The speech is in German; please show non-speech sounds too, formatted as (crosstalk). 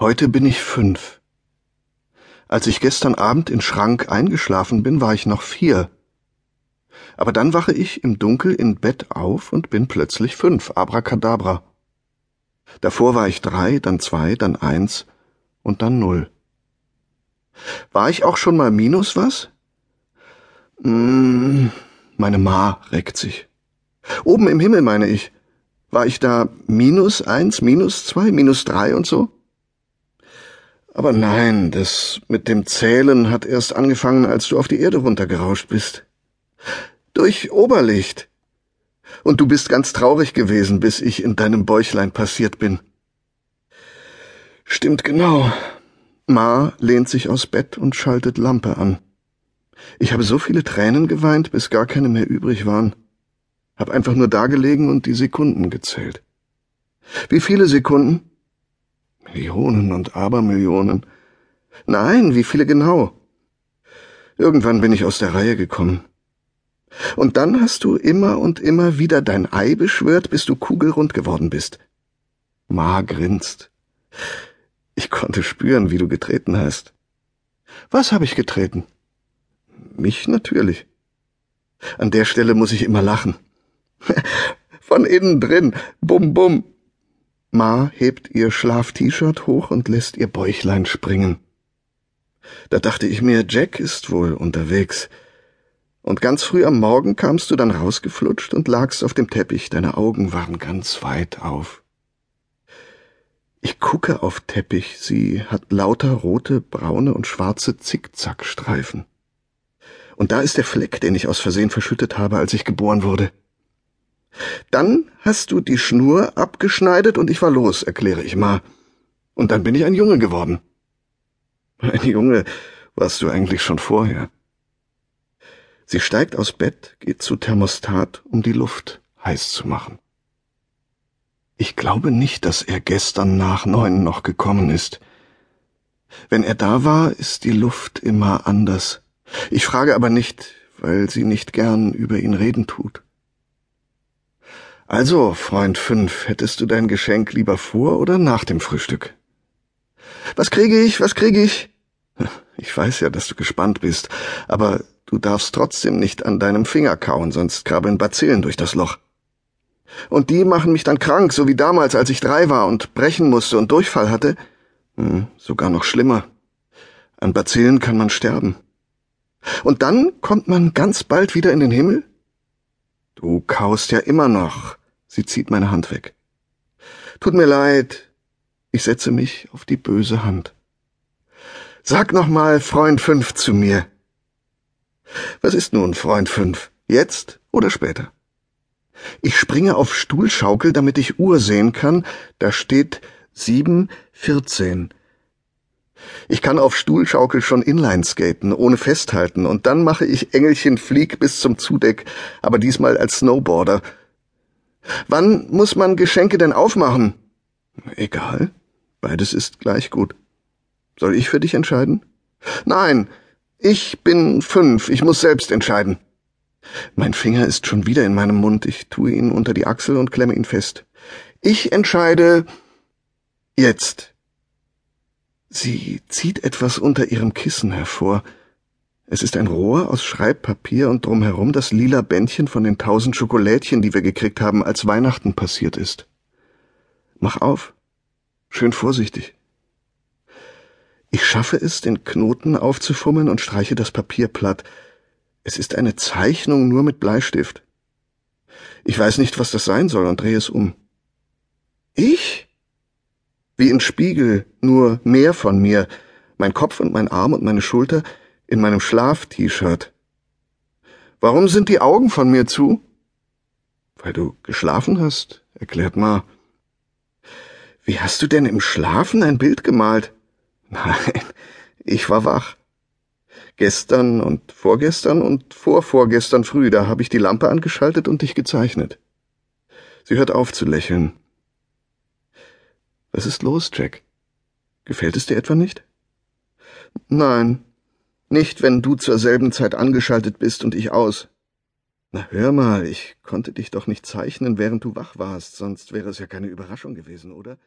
Heute bin ich fünf. Als ich gestern Abend in Schrank eingeschlafen bin, war ich noch vier. Aber dann wache ich im Dunkel in Bett auf und bin plötzlich fünf. Abracadabra. Davor war ich drei, dann zwei, dann eins und dann null. War ich auch schon mal minus was? Mm, meine Ma reckt sich. Oben im Himmel meine ich. War ich da minus eins, minus zwei, minus drei und so? Aber nein, das mit dem Zählen hat erst angefangen, als du auf die Erde runtergerauscht bist. Durch Oberlicht. Und du bist ganz traurig gewesen, bis ich in deinem Bäuchlein passiert bin. Stimmt genau. Ma lehnt sich aus Bett und schaltet Lampe an. Ich habe so viele Tränen geweint, bis gar keine mehr übrig waren. Hab einfach nur dagelegen und die Sekunden gezählt. Wie viele Sekunden? Millionen und Abermillionen. Nein, wie viele genau? Irgendwann bin ich aus der Reihe gekommen. Und dann hast du immer und immer wieder dein Ei beschwört, bis du kugelrund geworden bist. Ma grinst. Ich konnte spüren, wie du getreten hast. Was habe ich getreten? Mich natürlich. An der Stelle muss ich immer lachen. (laughs) Von innen drin. Bum bum. Ma hebt ihr Schlaf-T-Shirt hoch und lässt ihr Bäuchlein springen. Da dachte ich mir, Jack ist wohl unterwegs. Und ganz früh am Morgen kamst du dann rausgeflutscht und lagst auf dem Teppich, deine Augen waren ganz weit auf. Ich gucke auf Teppich, sie hat lauter rote, braune und schwarze Zickzackstreifen. Und da ist der Fleck, den ich aus Versehen verschüttet habe, als ich geboren wurde. Dann hast du die Schnur abgeschneidet und ich war los, erkläre ich mal. Und dann bin ich ein Junge geworden. Ein Junge warst du eigentlich schon vorher. Sie steigt aus Bett, geht zu Thermostat, um die Luft heiß zu machen. Ich glaube nicht, dass er gestern nach neun noch gekommen ist. Wenn er da war, ist die Luft immer anders. Ich frage aber nicht, weil sie nicht gern über ihn reden tut. Also, Freund fünf, hättest du dein Geschenk lieber vor oder nach dem Frühstück? Was kriege ich? Was kriege ich? (laughs) Ich weiß ja, dass du gespannt bist, aber du darfst trotzdem nicht an deinem Finger kauen, sonst krabbeln Bazillen durch das Loch. Und die machen mich dann krank, so wie damals, als ich drei war und brechen musste und Durchfall hatte. Hm, sogar noch schlimmer. An Bazillen kann man sterben. Und dann kommt man ganz bald wieder in den Himmel? Du kaust ja immer noch, Sie zieht meine Hand weg. Tut mir leid. Ich setze mich auf die böse Hand. Sag noch mal Freund fünf zu mir. Was ist nun Freund fünf? Jetzt oder später? Ich springe auf Stuhlschaukel, damit ich Uhr sehen kann. Da steht sieben vierzehn. Ich kann auf Stuhlschaukel schon Inline skaten, ohne festhalten, und dann mache ich Engelchen Flieg bis zum Zudeck, aber diesmal als Snowboarder Wann muss man Geschenke denn aufmachen? Egal. Beides ist gleich gut. Soll ich für dich entscheiden? Nein. Ich bin fünf. Ich muss selbst entscheiden. Mein Finger ist schon wieder in meinem Mund. Ich tue ihn unter die Achsel und klemme ihn fest. Ich entscheide jetzt. Sie zieht etwas unter ihrem Kissen hervor. Es ist ein Rohr aus Schreibpapier und drumherum das lila Bändchen von den tausend Schokolädchen, die wir gekriegt haben, als Weihnachten passiert ist. Mach auf. Schön vorsichtig. Ich schaffe es, den Knoten aufzufummeln und streiche das Papier platt. Es ist eine Zeichnung nur mit Bleistift. Ich weiß nicht, was das sein soll und drehe es um. Ich? Wie ein Spiegel, nur mehr von mir, mein Kopf und mein Arm und meine Schulter, in meinem Schlaf-T-Shirt. Warum sind die Augen von mir zu? Weil du geschlafen hast, erklärt Ma. Wie hast du denn im Schlafen ein Bild gemalt? (laughs) Nein, ich war wach. Gestern und vorgestern und vorvorgestern früh, da habe ich die Lampe angeschaltet und dich gezeichnet. Sie hört auf zu lächeln. Was ist los, Jack? Gefällt es dir etwa nicht? Nein, nicht, wenn du zur selben Zeit angeschaltet bist und ich aus. Na hör mal, ich konnte dich doch nicht zeichnen, während du wach warst, sonst wäre es ja keine Überraschung gewesen, oder?